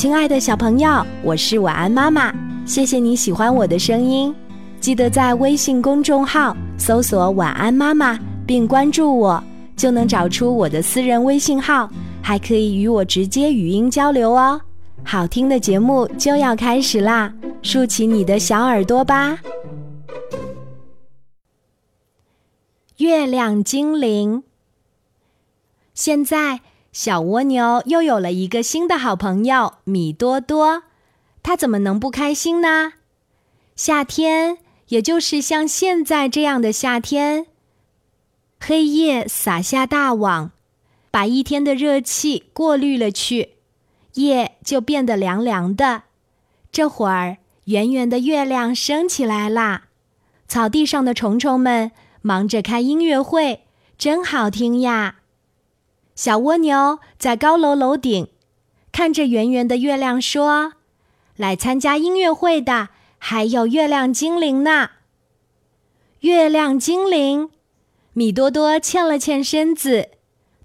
亲爱的小朋友，我是晚安妈妈，谢谢你喜欢我的声音。记得在微信公众号搜索“晚安妈妈”并关注我，就能找出我的私人微信号，还可以与我直接语音交流哦。好听的节目就要开始啦，竖起你的小耳朵吧。月亮精灵，现在。小蜗牛又有了一个新的好朋友米多多，它怎么能不开心呢？夏天，也就是像现在这样的夏天，黑夜撒下大网，把一天的热气过滤了去，夜就变得凉凉的。这会儿，圆圆的月亮升起来啦，草地上的虫虫们忙着开音乐会，真好听呀。小蜗牛在高楼楼顶看着圆圆的月亮，说：“来参加音乐会的还有月亮精灵呢。”月亮精灵，米多多欠了欠身子。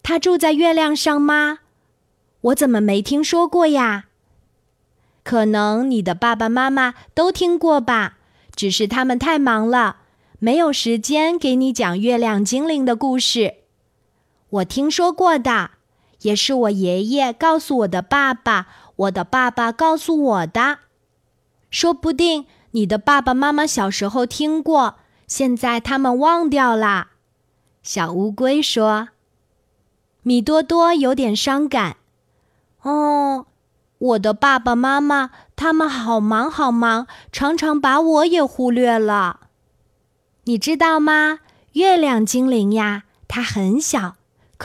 他住在月亮上吗？我怎么没听说过呀？可能你的爸爸妈妈都听过吧，只是他们太忙了，没有时间给你讲月亮精灵的故事。我听说过的，也是我爷爷告诉我的爸爸，我的爸爸告诉我的。说不定你的爸爸妈妈小时候听过，现在他们忘掉了。小乌龟说：“米多多有点伤感。哦，我的爸爸妈妈他们好忙好忙，常常把我也忽略了。你知道吗？月亮精灵呀，它很小。”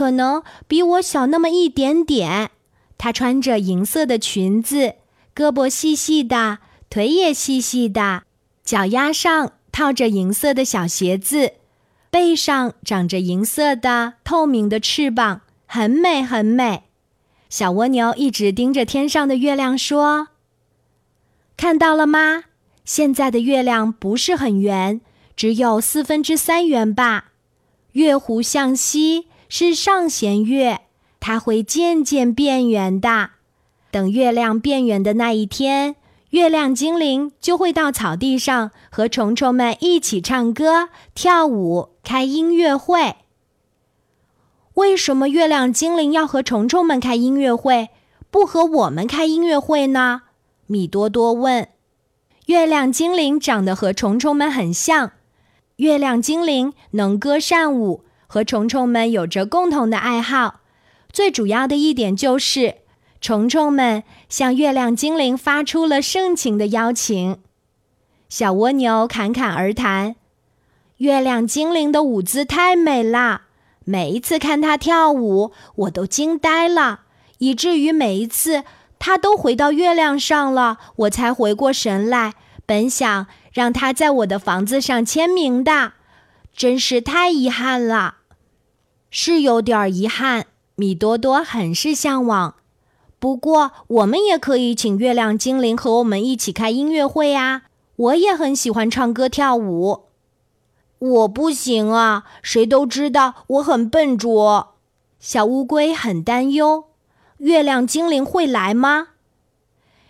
可能比我小那么一点点。她穿着银色的裙子，胳膊细细的，腿也细细的，脚丫上套着银色的小鞋子，背上长着银色的透明的翅膀，很美很美。小蜗牛一直盯着天上的月亮说：“看到了吗？现在的月亮不是很圆，只有四分之三圆吧？月弧向西。”是上弦月，它会渐渐变圆的。等月亮变圆的那一天，月亮精灵就会到草地上和虫虫们一起唱歌、跳舞、开音乐会。为什么月亮精灵要和虫虫们开音乐会，不和我们开音乐会呢？米多多问。月亮精灵长得和虫虫们很像，月亮精灵能歌善舞。和虫虫们有着共同的爱好，最主要的一点就是，虫虫们向月亮精灵发出了盛情的邀请。小蜗牛侃侃而谈：“月亮精灵的舞姿太美了，每一次看它跳舞，我都惊呆了，以至于每一次它都回到月亮上了，我才回过神来。本想让它在我的房子上签名的，真是太遗憾了。”是有点遗憾，米多多很是向往。不过，我们也可以请月亮精灵和我们一起开音乐会呀！我也很喜欢唱歌跳舞。我不行啊，谁都知道我很笨拙。小乌龟很担忧：月亮精灵会来吗？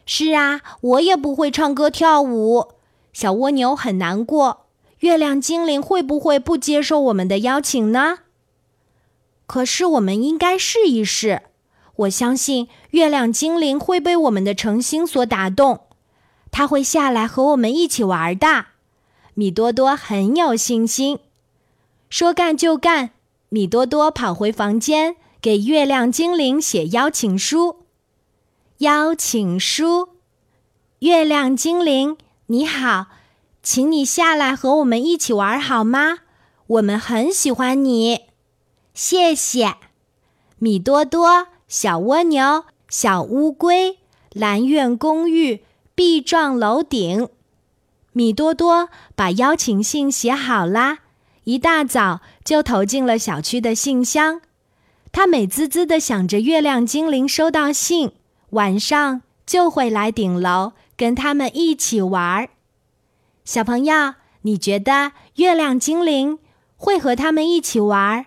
是啊，我也不会唱歌跳舞。小蜗牛很难过：月亮精灵会不会不接受我们的邀请呢？可是，我们应该试一试。我相信月亮精灵会被我们的诚心所打动，他会下来和我们一起玩的。米多多很有信心。说干就干，米多多跑回房间，给月亮精灵写邀请书。邀请书，月亮精灵你好，请你下来和我们一起玩好吗？我们很喜欢你。谢谢，米多多、小蜗牛、小乌龟、蓝苑公寓、壁状楼顶。米多多把邀请信写好啦，一大早就投进了小区的信箱。他美滋滋的想着，月亮精灵收到信，晚上就会来顶楼跟他们一起玩儿。小朋友，你觉得月亮精灵会和他们一起玩儿？